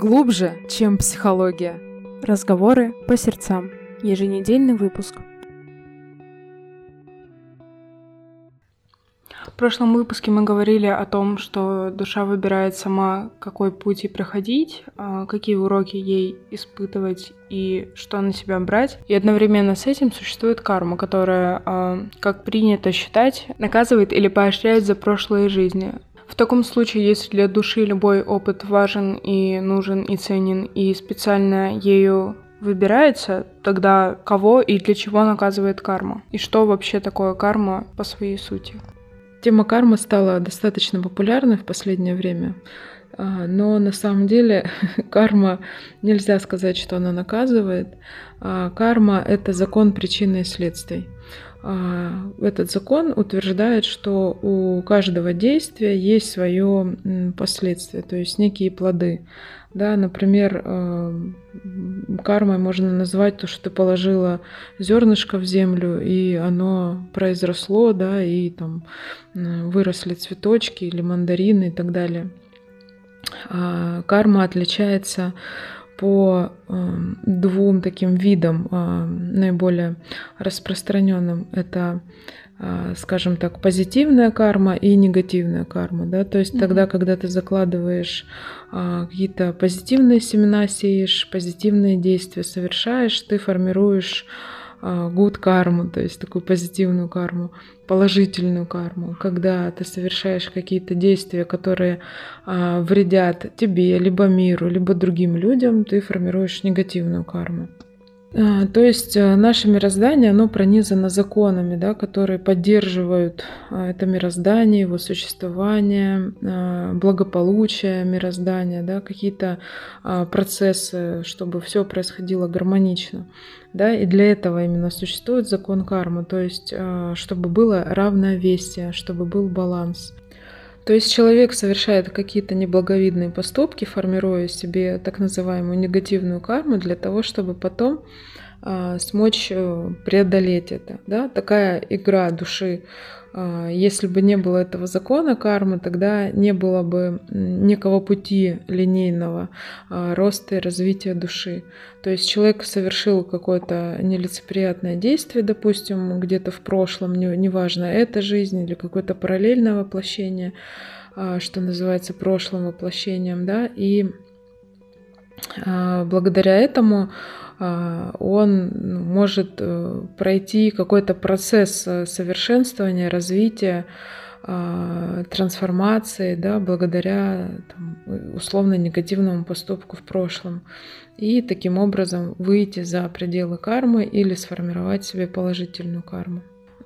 глубже, чем психология. Разговоры по сердцам. Еженедельный выпуск. В прошлом выпуске мы говорили о том, что душа выбирает сама, какой путь ей проходить, а, какие уроки ей испытывать и что на себя брать. И одновременно с этим существует карма, которая, а, как принято считать, наказывает или поощряет за прошлые жизни. Таком случае, если для души любой опыт важен и нужен и ценен, и специально ею выбирается, тогда кого и для чего наказывает карма? И что вообще такое карма по своей сути? Тема кармы стала достаточно популярной в последнее время, а, но на самом деле карма нельзя сказать, что она наказывает. А, карма — это закон причины и следствий. А, этот закон утверждает, что у каждого действия есть свое последствие, то есть некие плоды. Да, например, э, кармой можно назвать то, что ты положила зернышко в землю, и оно произросло, да, и там выросли цветочки или мандарины и так далее. А карма отличается по двум таким видам э, наиболее распространенным. Это, э, скажем так, позитивная карма и негативная карма. Да? То есть mm-hmm. тогда, когда ты закладываешь э, какие-то позитивные семена, сеешь, позитивные действия совершаешь, ты формируешь good карму, то есть такую позитивную карму положительную карму, когда ты совершаешь какие-то действия, которые а, вредят тебе, либо миру, либо другим людям, ты формируешь негативную карму. А, то есть а, наше мироздание, оно пронизано законами, да, которые поддерживают а, это мироздание, его существование, а, благополучие мироздания, да, какие-то процессы, чтобы все происходило гармонично. Да, и для этого именно существует закон кармы, то есть чтобы было равновесие, чтобы был баланс. То есть человек совершает какие-то неблаговидные поступки, формируя себе так называемую негативную карму для того, чтобы потом а, смочь э, преодолеть это. Да? Такая игра души если бы не было этого закона кармы, тогда не было бы некого пути линейного а, роста и развития души. То есть человек совершил какое-то нелицеприятное действие, допустим, где-то в прошлом, неважно, это жизнь или какое-то параллельное воплощение, а, что называется прошлым воплощением, да, и благодаря этому а, он ну, может э, пройти какой-то процесс э, совершенствования, развития, а, трансформации, да, благодаря там, условно негативному поступку в прошлом. И таким образом выйти за пределы кармы или сформировать себе положительную карму.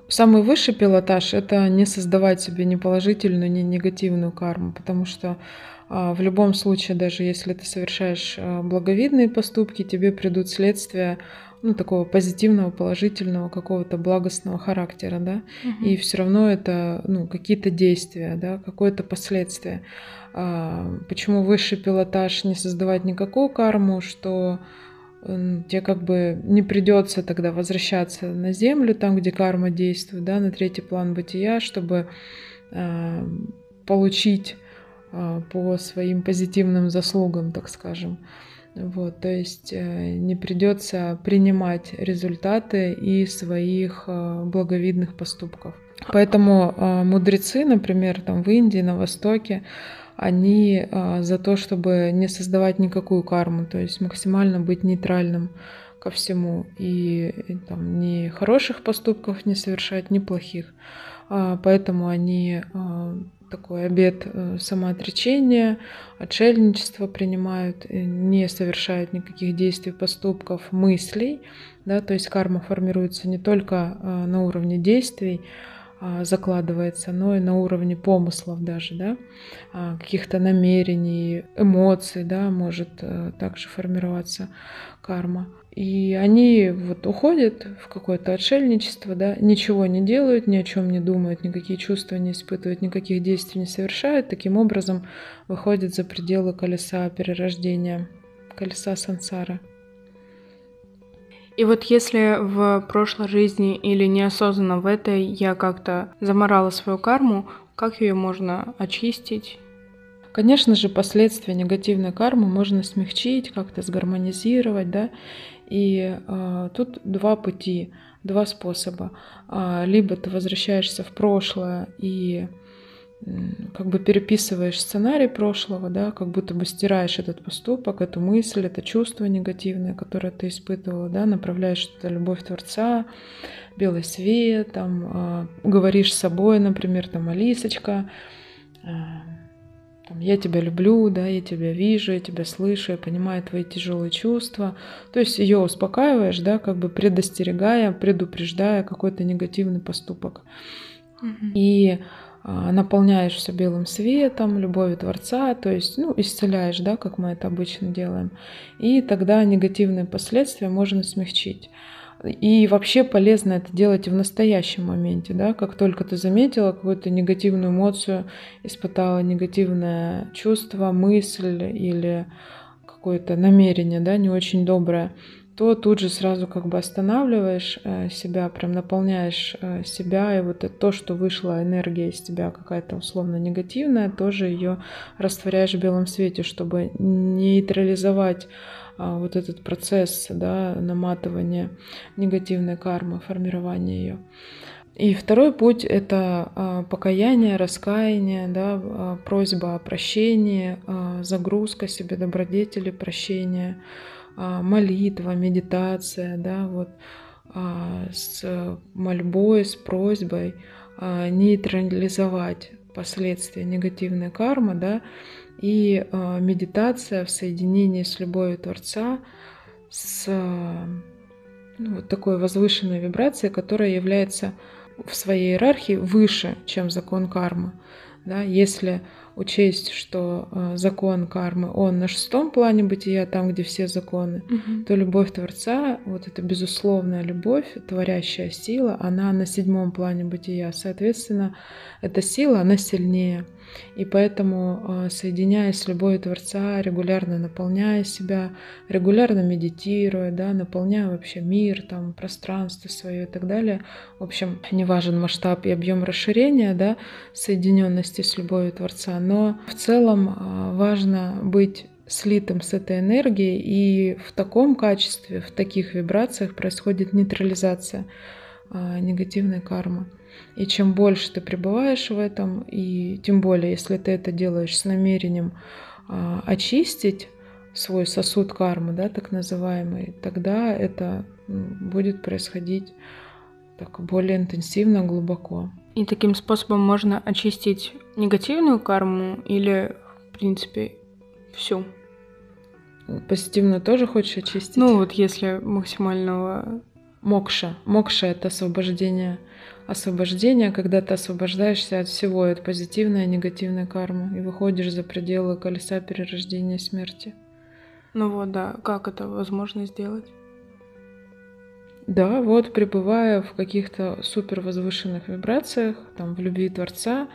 Самый высший пилотаж — это не создавать себе ни положительную, ни негативную карму, потому что а, в любом случае, даже если ты совершаешь а, благовидные поступки, тебе придут следствия ну, такого позитивного, положительного, какого-то благостного характера, да, угу. и все равно это, ну, какие-то действия, да, какое-то последствие. А, почему высший пилотаж не создавать никакую карму, что тебе как бы не придется тогда возвращаться на землю, там, где карма действует, да, на третий план бытия, чтобы получить а, по своим позитивным заслугам, так скажем. Вот, то есть э, не придется принимать результаты и своих а, благовидных поступков. Поэтому а, мудрецы, например, там в Индии, на Востоке, они за то, чтобы не создавать никакую карму, то есть максимально быть нейтральным ко всему и там, ни хороших поступков не совершать, ни плохих. Поэтому они такой обет э, самоотречения, отшельничества принимают, э, не совершают никаких действий, поступков, мыслей. Да, то есть карма формируется не только э, на уровне действий, а, закладывается, но и на уровне помыслов даже, да, а, каких-то намерений, эмоций, да, может также формироваться карма. И они вот уходят в какое-то отшельничество, да, ничего не делают, ни о чем не думают, никакие чувства не испытывают, никаких действий не совершают, таким образом выходят за пределы колеса перерождения, колеса сансара. И вот если в прошлой жизни или неосознанно в этой я как-то заморала свою карму, как ее можно очистить? Конечно же, последствия негативной кармы можно смягчить, как-то сгармонизировать, да. И э, тут два пути, два способа. А, либо ты возвращаешься в прошлое и как бы переписываешь сценарий прошлого, да, как будто бы стираешь этот поступок, эту мысль, это чувство негативное, которое ты испытывала, да, направляешь это любовь Творца, белый свет, там, э, говоришь с собой, например, там, Алисочка, э, там, я тебя люблю, да, я тебя вижу, я тебя слышу, я понимаю твои тяжелые чувства. То есть ее успокаиваешь, да, как бы предостерегая, предупреждая какой-то негативный поступок. Mm-hmm. И а, наполняешь все белым светом, любовью Творца, то есть, ну, исцеляешь, да, как мы это обычно делаем. И тогда негативные последствия можно смягчить. И вообще полезно это делать в настоящем моменте, да, как только ты заметила какую-то негативную эмоцию, испытала негативное чувство, мысль или какое-то намерение, да, не очень доброе, то тут же сразу как бы останавливаешь э, себя, прям наполняешь э, себя, и вот это то, что вышла энергия из тебя какая-то условно негативная, тоже ее растворяешь в белом свете, чтобы нейтрализовать вот этот процесс да, наматывания негативной кармы, формирования ее. И второй путь — это а, покаяние, раскаяние, да, а, просьба о прощении, загрузка себе добродетели, прощения, молитва, медитация, да, вот с мольбой, с просьбой нейтрализовать последствия негативной кармы, да, и э, медитация в соединении с любовью Творца, с ну, вот такой возвышенной вибрацией, которая является в своей иерархии выше, чем закон кармы. Да? Если учесть, что э, закон кармы, он на шестом плане бытия, там, где все законы, угу. то любовь Творца, вот эта безусловная любовь, творящая сила, она на седьмом плане бытия. Соответственно, эта сила, она сильнее. И поэтому, а, соединяясь с любовью Творца, регулярно наполняя себя, регулярно медитируя, да, наполняя вообще мир, там, пространство свое и так далее. В общем, не важен масштаб и объем расширения, да, соединенности с любовью Творца, но в целом а, важно быть слитым с этой энергией, и в таком качестве, в таких вибрациях происходит нейтрализация негативной кармы. И чем больше ты пребываешь в этом, и тем более, если ты это делаешь с намерением а, очистить свой сосуд кармы, да, так называемый, тогда это будет происходить так более интенсивно, глубоко. И таким способом можно очистить негативную карму или, в принципе, всю? Позитивную тоже хочешь очистить? Ну вот если максимального... Мокша. Мокша — это освобождение освобождение, когда ты освобождаешься от всего, от позитивной и негативной кармы, и выходишь за пределы колеса перерождения смерти. Ну вот, да. Как это возможно сделать? Да, вот пребывая в каких-то супер возвышенных вибрациях, там в любви Творца,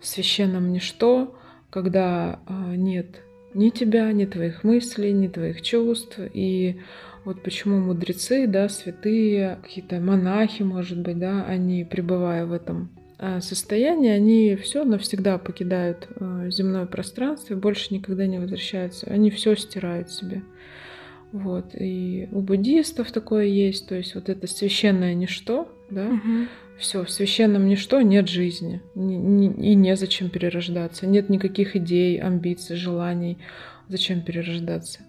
в священном ничто, когда э, нет ни тебя, ни твоих мыслей, ни твоих чувств, и вот почему мудрецы, да, святые, какие-то монахи, может быть, да, они, пребывая в этом а, состоянии, они все навсегда покидают а, земное пространство и больше никогда не возвращаются. Они все стирают себе. Вот. И у буддистов такое есть, то есть вот это священное ничто, да, угу. все, в священном ничто нет жизни, и незачем перерождаться, нет никаких идей, амбиций, желаний, зачем перерождаться.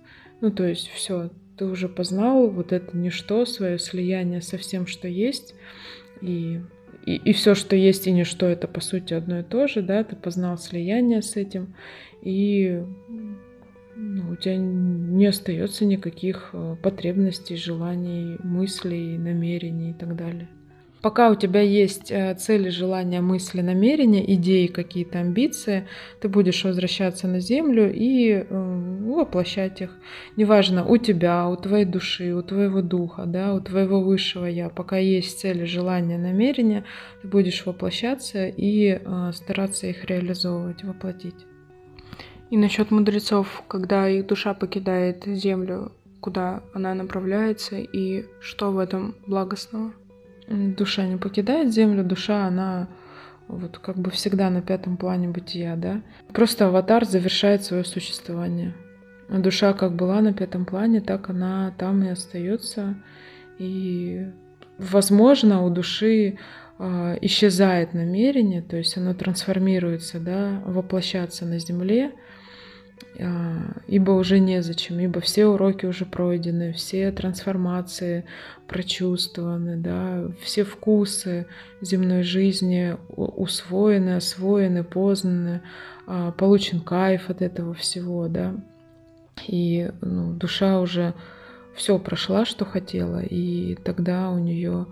Ну, то есть все, ты уже познал вот это ничто, свое слияние со всем, что есть, и, и, и все, что есть, и ничто, это по сути одно и то же, да, ты познал слияние с этим, и ну, у тебя не остается никаких э, потребностей, желаний, мыслей, намерений и так далее. Пока у тебя есть э, цели, желания, мысли, намерения, идеи, какие-то амбиции, ты будешь возвращаться на Землю и э, воплощать их. Неважно, у тебя, у твоей души, у твоего духа, да, у твоего высшего я. Пока есть цели, желания, намерения, ты будешь воплощаться и э, стараться их реализовывать, воплотить. И насчет мудрецов, когда их душа покидает Землю, куда она направляется и что в этом благостного? Душа не покидает землю, душа, она вот как бы всегда на пятом плане бытия, да. Просто аватар завершает свое существование. А душа как была на пятом плане, так она там и остается. И, возможно, у души э, исчезает намерение, то есть оно трансформируется, да, воплощаться на земле, а, ибо уже незачем, ибо все уроки уже пройдены, все трансформации прочувствованы, да, все вкусы земной жизни усвоены, освоены, познаны, а, получен кайф от этого всего, да, и ну, душа уже все прошла, что хотела, и тогда у нее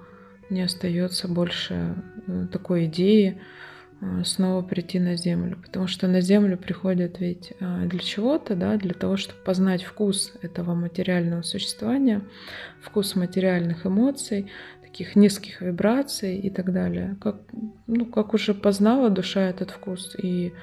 не остается больше э, такой идеи, снова прийти на землю. Потому что на землю приходят ведь э, для чего-то, да, для того, чтобы познать вкус этого материального существования, вкус материальных эмоций, таких низких вибраций и так далее. Как, ну, как уже познала душа этот вкус и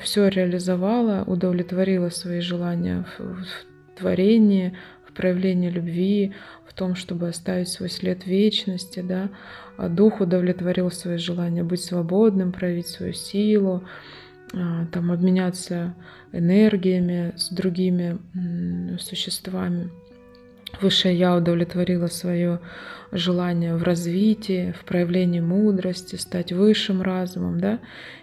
все реализовала, удовлетворила свои желания в, в творении, в проявлении любви, в том, чтобы оставить свой след вечности, да, а дух удовлетворил свои желания быть свободным, проявить свою силу, а, там обменяться энергиями с другими существами. Высшее Я удовлетворило свое желание в развитии, в проявлении мудрости, стать высшим разумом, да,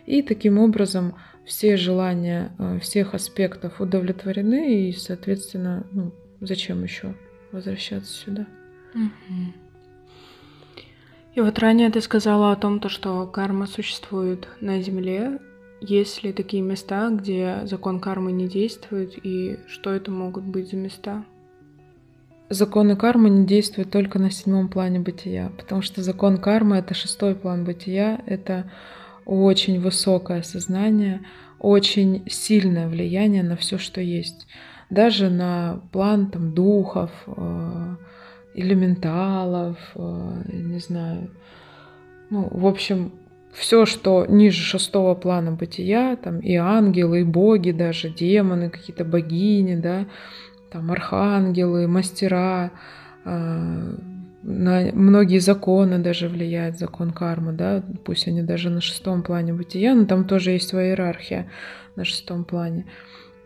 и таким образом все желания а, всех аспектов удовлетворены, и, соответственно, ну, зачем еще возвращаться сюда? Угу. И вот ранее ты сказала о том, то, что карма существует на Земле. Есть ли такие места, где закон кармы не действует, и что это могут быть за места? Законы кармы не действуют только на седьмом плане бытия, потому что закон кармы — это шестой план бытия, это очень высокое сознание, очень сильное влияние на все, что есть. Даже на план там, духов, э, элементалов, э, не знаю. Ну, в общем, все, что ниже шестого плана бытия, там и ангелы, и боги даже, демоны, какие-то богини, да, там архангелы, мастера, э, на многие законы даже влияет закон кармы, да, пусть они даже на шестом плане бытия, но там тоже есть своя иерархия на шестом плане.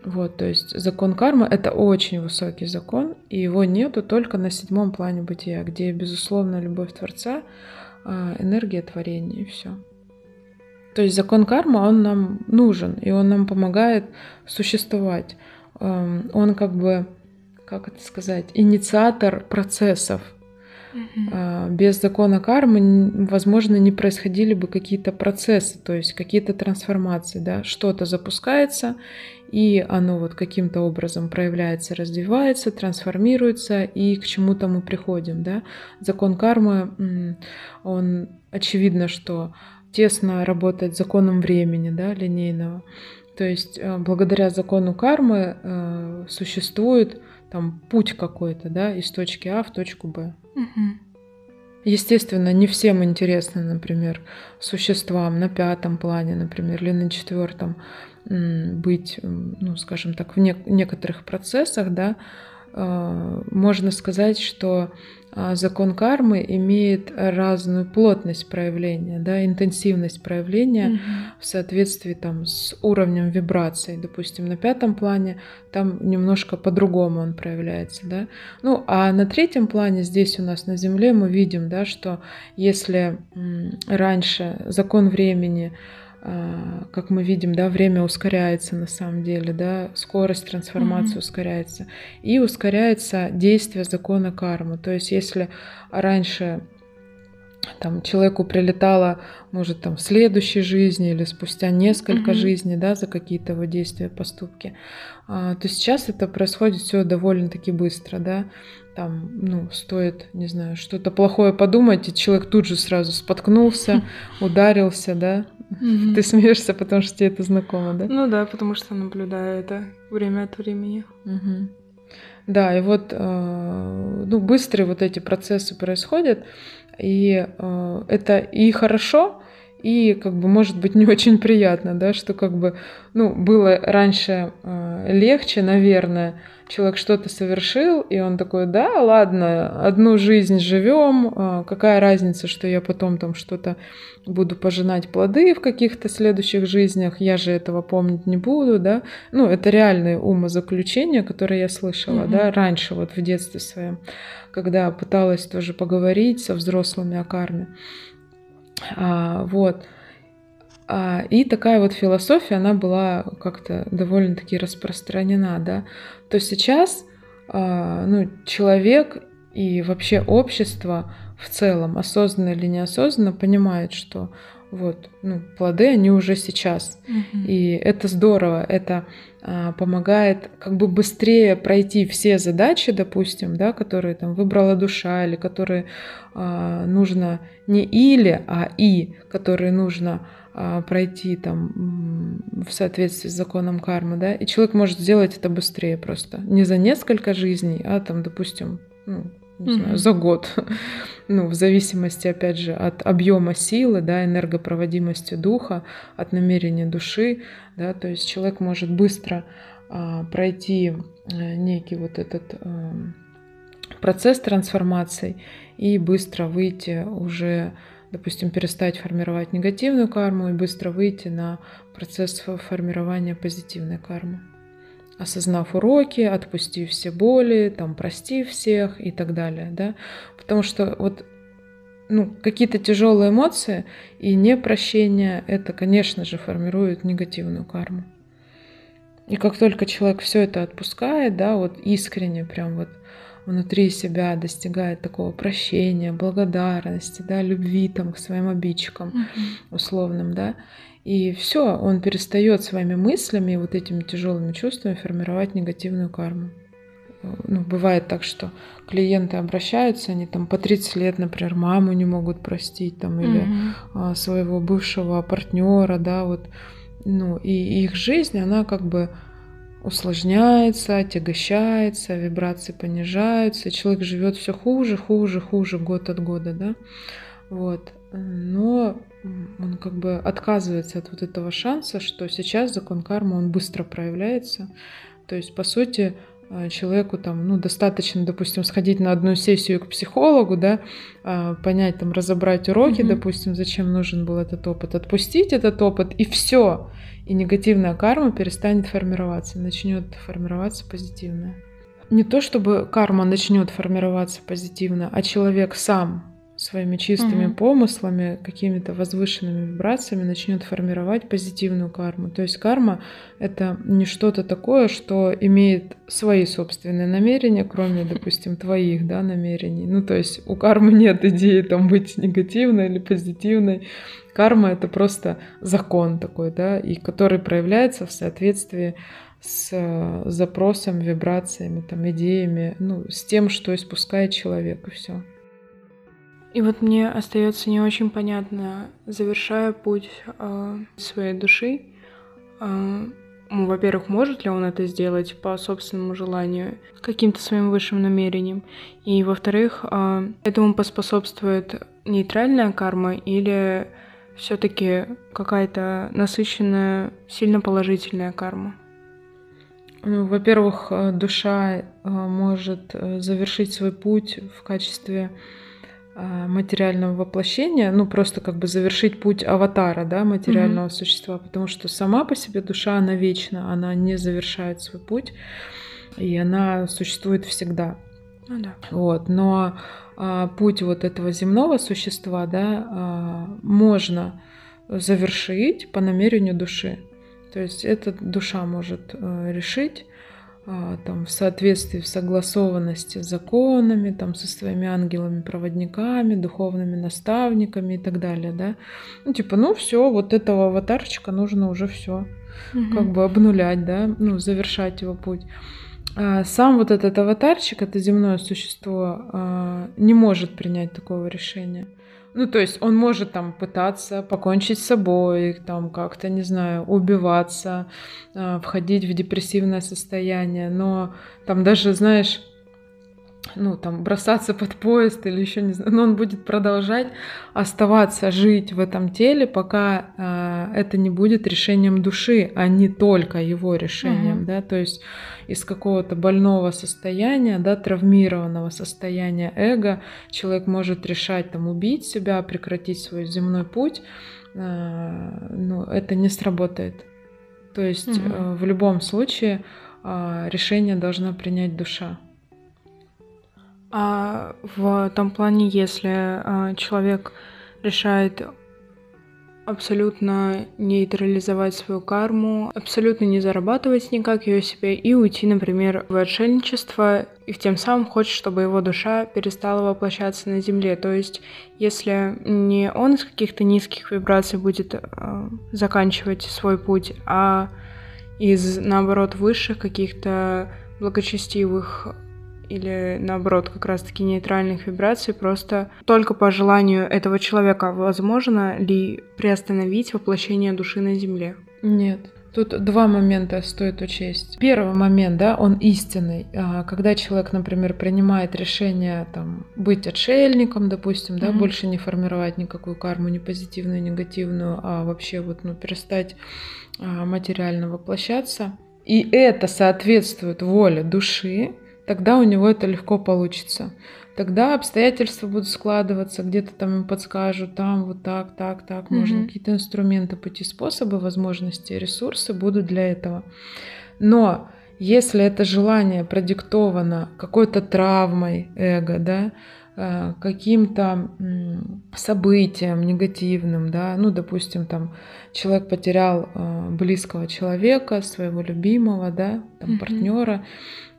Вот, то есть закон кармы — это очень высокий закон, и его нету только на седьмом плане бытия, где, безусловно, любовь Творца, а, энергия творения и все. То есть закон кармы, он нам нужен, и он нам помогает существовать. Эм, он как бы, как это сказать, инициатор процессов. Mm-hmm. Без закона кармы, возможно, не происходили бы какие-то процессы, то есть какие-то трансформации, да, что-то запускается, и оно вот каким-то образом проявляется, развивается, трансформируется, и к чему-то мы приходим, да. Закон кармы, он очевидно, что тесно работает с законом времени, да, линейного. То есть э, благодаря закону кармы э, существует там путь какой-то, да, из точки А в точку Б. Естественно, не всем интересно, например, существам на пятом плане, например, или на четвертом быть, ну, скажем так, в некоторых процессах, да, можно сказать, что а, закон кармы имеет разную плотность проявления, да, интенсивность проявления mm-hmm. в соответствии там, с уровнем вибраций. Допустим, на пятом плане там немножко по-другому он проявляется. Да? Ну, а на третьем плане здесь у нас на Земле мы видим, да, что если раньше закон времени как мы видим, да, время ускоряется на самом деле, да, скорость трансформации mm-hmm. ускоряется. И ускоряется действие закона кармы. То есть если раньше там человеку прилетало, может, там в следующей жизни или спустя несколько mm-hmm. жизней, да, за какие-то его действия, поступки, а, то сейчас это происходит все довольно-таки быстро, да, там, ну, стоит, не знаю, что-то плохое подумать, и человек тут же сразу споткнулся, ударился, да, Mm-hmm. Ты смеешься, потому что тебе это знакомо, да? Ну да, потому что наблюдаю это время от времени. Mm-hmm. Да, и вот э, ну, быстрые вот эти процессы происходят, и э, это и хорошо, и как бы может быть не очень приятно, да, что как бы, ну, было раньше э, легче, наверное, человек что-то совершил, и он такой, да, ладно, одну жизнь живем, э, какая разница, что я потом там что-то буду пожинать плоды в каких-то следующих жизнях, я же этого помнить не буду, да, ну, это реальные умозаключения, которые я слышала, mm-hmm. да, раньше вот в детстве своем, когда пыталась тоже поговорить со взрослыми о карме. А, вот. А, и такая вот философия, она была как-то довольно-таки распространена, да. То сейчас а, ну, человек и вообще общество в целом, осознанно или неосознанно, понимает, что вот, ну, плоды, они уже сейчас. Mm-hmm. И это здорово, это а, помогает как бы быстрее пройти все задачи, допустим, да, которые там выбрала душа, или которые а, нужно не или, а и, которые нужно а, пройти там в соответствии с законом кармы, да, и человек может сделать это быстрее просто. Не за несколько жизней, а там, допустим, ну, не знаю, за год. ну, в зависимости, опять же, от объема силы, да, энергопроводимости духа, от намерения души, да, то есть человек может быстро а, пройти а, некий вот этот а, процесс трансформации и быстро выйти уже допустим, перестать формировать негативную карму и быстро выйти на процесс формирования позитивной кармы осознав уроки, отпустив все боли, там, простив всех и так далее, да, потому что вот ну, какие-то тяжелые эмоции и непрощение, это, конечно же, формирует негативную карму. И как только человек все это отпускает, да, вот искренне прям вот внутри себя достигает такого прощения, благодарности, да, любви там к своим обидчикам mm-hmm. условным, да, и все, он перестает своими мыслями и вот этими тяжелыми чувствами формировать негативную карму. Ну, бывает так, что клиенты обращаются, они там по 30 лет, например, маму не могут простить, там, или mm-hmm. своего бывшего партнера, да, вот, ну, и их жизнь, она как бы усложняется, отягощается, вибрации понижаются, человек живет все хуже, хуже, хуже год от года, да, вот. Но он как бы отказывается от вот этого шанса, что сейчас закон кармы, он быстро проявляется. То есть, по сути, э, человеку там, ну, достаточно, допустим, сходить на одну сессию к психологу, да, а, понять, там, разобрать уроки, mm-hmm. допустим, зачем нужен был этот опыт, отпустить этот опыт, и все. И негативная карма перестанет формироваться, начнет формироваться позитивная. Не то, чтобы карма начнет формироваться позитивно, а человек сам своими чистыми угу. помыслами, какими-то возвышенными вибрациями начнет формировать позитивную карму. То есть карма это не что-то такое, что имеет свои собственные намерения, кроме, допустим, твоих да, намерений. Ну, то есть у кармы нет идеи там быть негативной или позитивной. Карма это просто закон такой, да, и который проявляется в соответствии с э, запросом, вибрациями, там, идеями, ну, с тем, что испускает человек, и все. И вот мне остается не очень понятно, завершая путь э, своей души, э, во-первых, может ли он это сделать по собственному желанию, каким-то своим высшим намерением, и во-вторых, э, этому поспособствует нейтральная карма или все-таки какая-то насыщенная, сильно положительная карма? Ну, во-первых, э, душа э, может э, завершить свой путь в качестве материального воплощения, ну просто как бы завершить путь аватара, да, материального mm-hmm. существа, потому что сама по себе душа, она вечна, она не завершает свой путь, и она существует всегда. Ну да. Вот, но а, путь вот этого земного существа, да, а, можно завершить по намерению души. То есть эта душа может а, решить а, там, в соответствии, в согласованности с законами, там, со своими ангелами-проводниками, духовными наставниками и так далее, да. Ну, типа, ну все, вот этого аватарчика нужно уже все угу. как бы обнулять, да, ну, завершать его путь. А сам вот этот аватарчик, это земное существо, а, не может принять такого решения. Ну, то есть он может там пытаться покончить с собой, там как-то, не знаю, убиваться, а, входить в депрессивное состояние, но там даже, знаешь, ну, там, бросаться под поезд или еще не знаю, но он будет продолжать оставаться, жить в этом теле, пока э, это не будет решением души, а не только его решением, угу. да, то есть из какого-то больного состояния, да, травмированного состояния эго человек может решать там убить себя, прекратить свой земной путь, э, ну, это не сработает. То есть угу. э, в любом случае э, решение должна принять душа. А в том плане, если а, человек решает абсолютно нейтрализовать свою карму, абсолютно не зарабатывать никак ее себе и уйти, например, в отшельничество, и тем самым хочет, чтобы его душа перестала воплощаться на Земле. То есть, если не он из каких-то низких вибраций будет э, заканчивать свой путь, а из, наоборот, высших каких-то благочестивых или наоборот как раз-таки нейтральных вибраций, просто только по желанию этого человека возможно ли приостановить воплощение души на Земле? Нет. Тут два момента стоит учесть. Первый момент, да, он истинный. А, когда человек, например, принимает решение там, быть отшельником, допустим, да, mm-hmm. больше не формировать никакую карму, ни позитивную, ни негативную, а вообще вот, ну, перестать а, материально воплощаться. И это соответствует воле души, тогда у него это легко получится. Тогда обстоятельства будут складываться, где-то там им подскажут, там вот так, так, так, mm-hmm. можно какие-то инструменты, пути, способы, возможности, ресурсы будут для этого. Но если это желание продиктовано какой-то травмой эго, да, каким-то событием негативным, да, ну, допустим, там человек потерял э, близкого человека, своего любимого, да, там mm-hmm. партнера,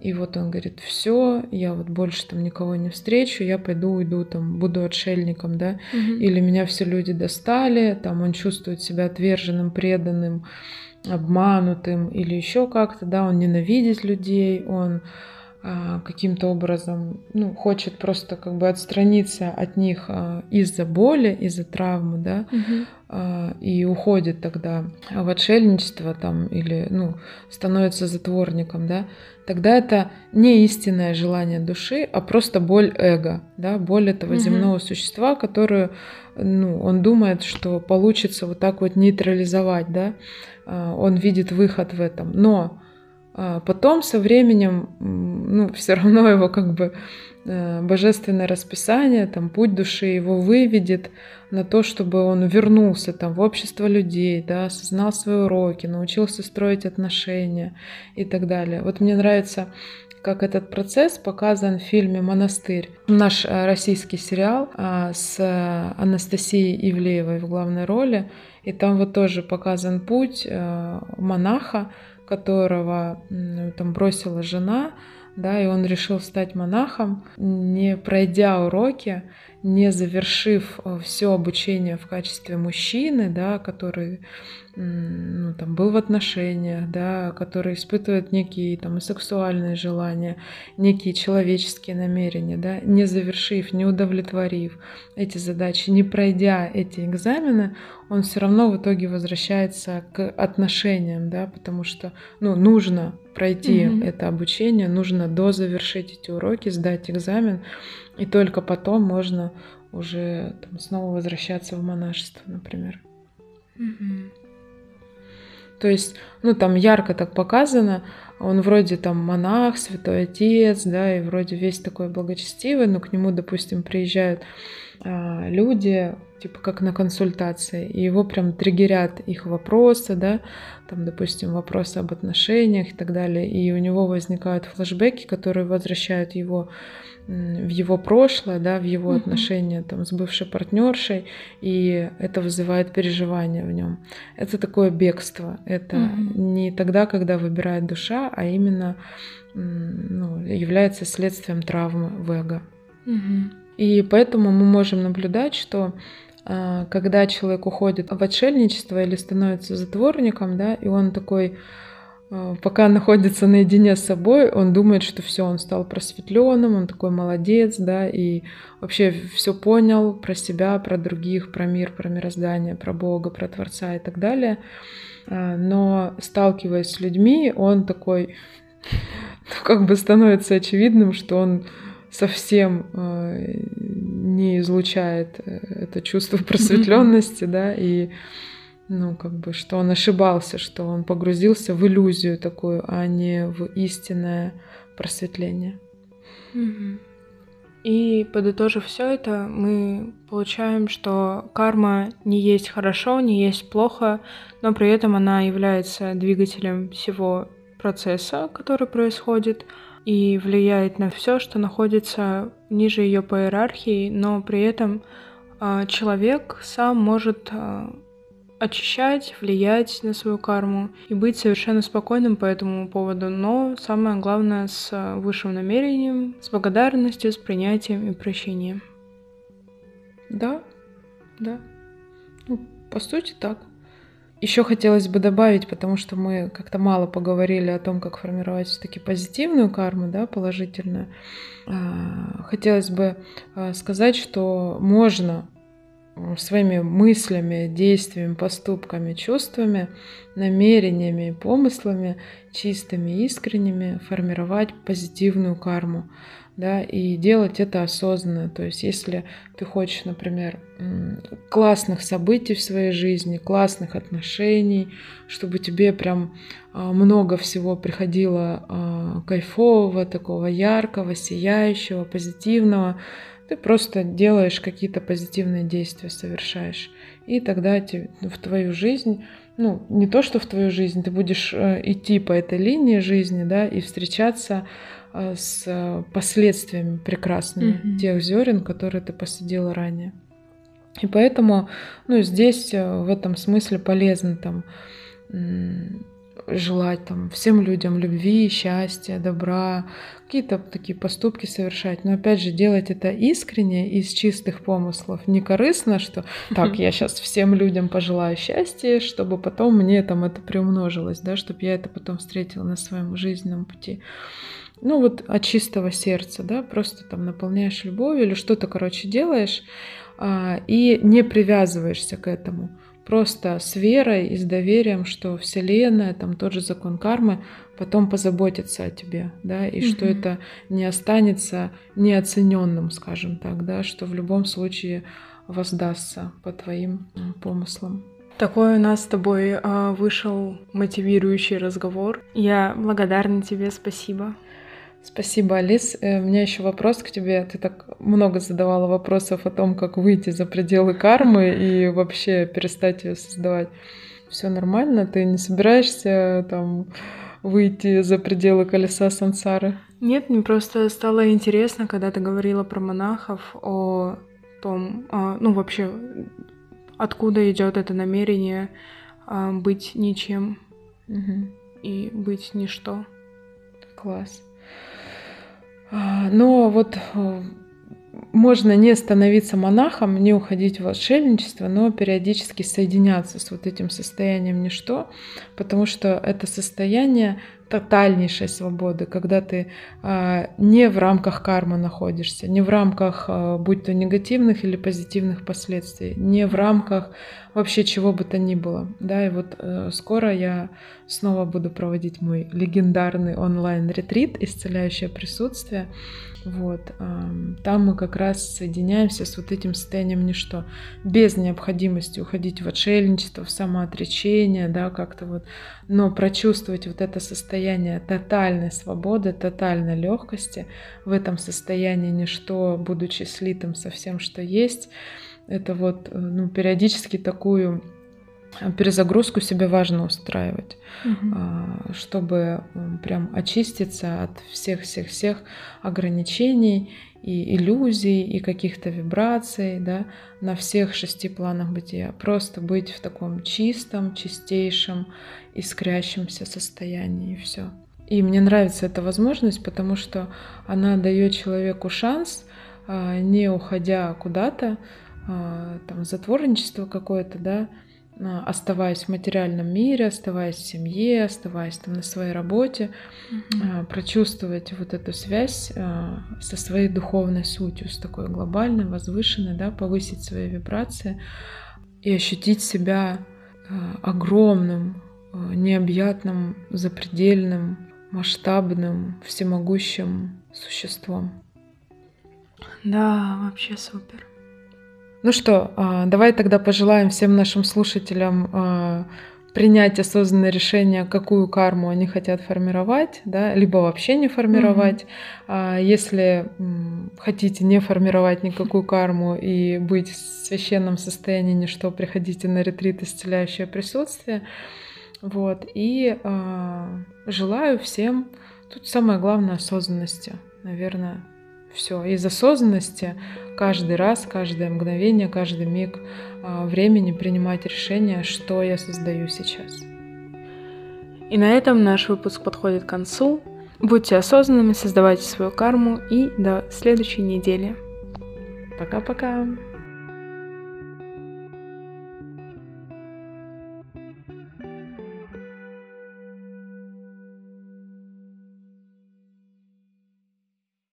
и вот он говорит, все, я вот больше там никого не встречу, я пойду, уйду, там, буду отшельником, да, mm-hmm. или меня все люди достали, там он чувствует себя отверженным, преданным, обманутым или еще как-то, да, он ненавидит людей, он каким-то образом ну, хочет просто как бы отстраниться от них а, из-за боли, из-за травмы, да, угу. и уходит тогда в отшельничество там или ну, становится затворником, да, тогда это не истинное желание души, а просто боль эго, да, боль этого угу. земного существа, которую ну, он думает, что получится вот так вот нейтрализовать, да, он видит выход в этом. Но а потом со временем, ну, все равно его как бы э, божественное расписание, там, путь души его выведет на то, чтобы он вернулся там в общество людей, да, осознал свои уроки, научился строить отношения и так далее. Вот мне нравится, как этот процесс показан в фильме «Монастырь». Наш э, российский сериал а, с Анастасией Ивлеевой в главной роли, и там вот тоже показан путь э, монаха, которого там бросила жена, да, и он решил стать монахом, не пройдя уроки, не завершив э, все обучение в качестве мужчины, да, который ну, там, был в отношениях, да, который испытывает некие там, сексуальные желания, некие человеческие намерения, да, не завершив, не удовлетворив эти задачи, не пройдя эти экзамены, он все равно в итоге возвращается к отношениям, да, потому что ну, нужно пройти mm-hmm. это обучение, нужно дозавершить эти уроки, сдать экзамен, и только потом можно уже там, снова возвращаться в монашество, например. Mm-hmm. То есть, ну, там ярко так показано, он вроде там монах, святой отец, да, и вроде весь такой благочестивый, но к нему, допустим, приезжают а, люди, типа как на консультации, и его прям триггерят их вопросы, да, там, допустим, вопросы об отношениях и так далее, и у него возникают флешбеки, которые возвращают его в его прошлое, да, в его mm-hmm. отношения там, с бывшей партнершей, и это вызывает переживания в нем. Это такое бегство. Это mm-hmm. не тогда, когда выбирает душа, а именно ну, является следствием травмы в эго. Mm-hmm. И поэтому мы можем наблюдать, что когда человек уходит в отшельничество или становится затворником, да, и он такой а, пока находится наедине с собой, он думает, что все, он стал просветленным, он такой молодец, да, и вообще все понял про себя, про других, про мир, про мироздание, про Бога, про Творца и так далее. А, но сталкиваясь с людьми, он такой, ну, как бы становится очевидным, что он совсем э, не излучает э, это чувство просветленности, да, и ну, как бы, что он ошибался, что он погрузился в иллюзию такую, а не в истинное просветление. И подытожив все это, мы получаем, что карма не есть хорошо, не есть плохо, но при этом она является двигателем всего процесса, который происходит, и влияет на все, что находится ниже ее по иерархии, но при этом э, человек сам может э, очищать, влиять на свою карму и быть совершенно спокойным по этому поводу, но самое главное с высшим намерением, с благодарностью, с принятием и прощением. Да, да. Ну, по сути, так. Еще хотелось бы добавить, потому что мы как-то мало поговорили о том, как формировать все-таки позитивную карму, да, положительную. А, хотелось бы а, сказать, что можно своими мыслями, действиями, поступками, чувствами, намерениями и помыслами, чистыми, искренними, формировать позитивную карму да, и делать это осознанно. То есть, если ты хочешь, например, классных событий в своей жизни, классных отношений, чтобы тебе прям а, много всего приходило а, кайфового, такого яркого, сияющего, позитивного, ты просто делаешь какие-то позитивные действия, совершаешь. И тогда в твою жизнь, ну, не то, что в твою жизнь, ты будешь э, идти по этой линии жизни, да, и встречаться э, с последствиями прекрасными mm-hmm. тех зерен, которые ты посадила ранее. И поэтому, ну, здесь э, в этом смысле полезно там желать там всем людям любви, счастья, добра, какие-то такие поступки совершать. Но опять же, делать это искренне, из чистых помыслов, не корыстно, что так, я сейчас всем людям пожелаю счастья, чтобы потом мне там это приумножилось, да, чтобы я это потом встретила на своем жизненном пути. Ну вот от чистого сердца, да, просто там наполняешь любовью или что-то, короче, делаешь, а, и не привязываешься к этому просто с верой и с доверием, что Вселенная, там тот же закон кармы, потом позаботится о тебе, да, и mm что это не останется неоцененным, скажем так, да, что в любом случае воздастся по твоим помыслам. Такой у нас с тобой э, вышел мотивирующий разговор. Я благодарна тебе, спасибо. Спасибо, Алис. Э, у меня еще вопрос к тебе. Ты так много задавала вопросов о том, как выйти за пределы кармы и вообще перестать ее создавать. Все нормально? Ты не собираешься там выйти за пределы колеса сансары? Нет, мне просто стало интересно, когда ты говорила про монахов, о том, а, ну вообще, откуда идет это намерение а, быть ничем угу. и быть ничто. Класс. А, но вот э, можно не становиться монахом, не уходить в отшельничество, но периодически соединяться с вот этим состоянием ничто, потому что это состояние тотальнейшей свободы, когда ты а, не в рамках кармы находишься, не в рамках, а, будь то негативных или позитивных последствий, не в рамках вообще чего бы то ни было. Да, и вот а, скоро я снова буду проводить мой легендарный онлайн-ретрит «Исцеляющее присутствие», вот. Там мы как раз соединяемся с вот этим состоянием ничто, без необходимости уходить в отшельничество, в самоотречение, да, как-то вот, но прочувствовать вот это состояние тотальной свободы, тотальной легкости, в этом состоянии ничто, будучи слитым со всем, что есть, это вот, э, ну, периодически такую перезагрузку себе важно устраивать, угу. чтобы прям очиститься от всех-всех-всех ограничений и иллюзий, и каких-то вибраций, да, на всех шести планах бытия. Просто быть в таком чистом, чистейшем, искрящемся состоянии, и все. И мне нравится эта возможность, потому что она дает человеку шанс, а, не уходя куда-то, а, там, затворничество какое-то, да, оставаясь в материальном мире, оставаясь в семье, оставаясь там на своей работе, mm-hmm. прочувствовать вот эту связь а, со своей духовной сутью, с такой глобальной, возвышенной, да, повысить свои вибрации и ощутить себя огромным, необъятным, запредельным, масштабным, всемогущим существом. Да, вообще супер. Ну что, а, давай тогда пожелаем всем нашим слушателям а, принять осознанное решение, какую карму они хотят формировать, да, либо вообще не формировать. Mm-hmm. Если хотите не формировать никакую карму и быть в священном состоянии ничто, приходите на ретрит исцеляющее присутствие. Вот. И э, желаю всем, тут самое главное осознанности, наверное, все. Из осознанности каждый раз, каждое мгновение, каждый миг а, времени принимать решение, что я создаю сейчас. И на этом наш выпуск подходит к концу. Будьте осознанными, создавайте свою карму и до следующей недели. Пока-пока.